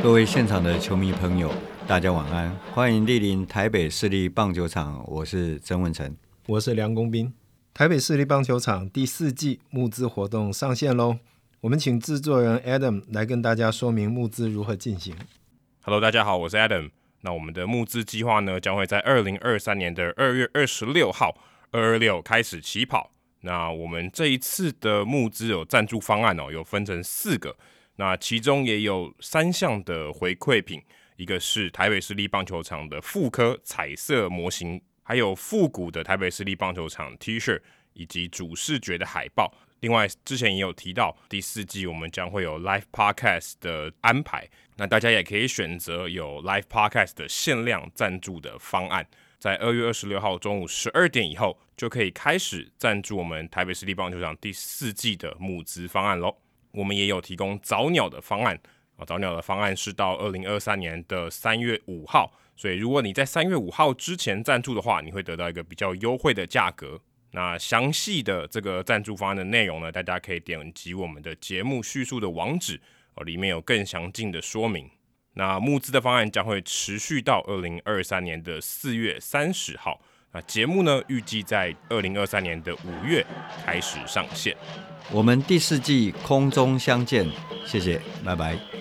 各位现场的球迷朋友，大家晚安，欢迎莅临台北市立棒球场，我是曾文成，我是梁公斌。台北市立棒球场第四季募资活动上线喽，我们请制作人 Adam 来跟大家说明募资如何进行。Hello，大家好，我是 Adam。那我们的募资计划呢，将会在二零二三年的二月二十六号二二六开始起跑。那我们这一次的募资有赞助方案哦，有分成四个。那其中也有三项的回馈品，一个是台北市立棒球场的复刻彩色模型，还有复古的台北市立棒球场 T 恤，以及主视觉的海报。另外，之前也有提到第四季我们将会有 Live Podcast 的安排，那大家也可以选择有 Live Podcast 的限量赞助的方案，在二月二十六号中午十二点以后就可以开始赞助我们台北市立棒球场第四季的募资方案喽。我们也有提供早鸟的方案啊，早鸟的方案是到二零二三年的三月五号，所以如果你在三月五号之前赞助的话，你会得到一个比较优惠的价格。那详细的这个赞助方案的内容呢，大家可以点击我们的节目叙述的网址哦，里面有更详尽的说明。那募资的方案将会持续到二零二三年的四月三十号。那节目呢，预计在二零二三年的五月开始上线。我们第四季空中相见，谢谢，拜拜。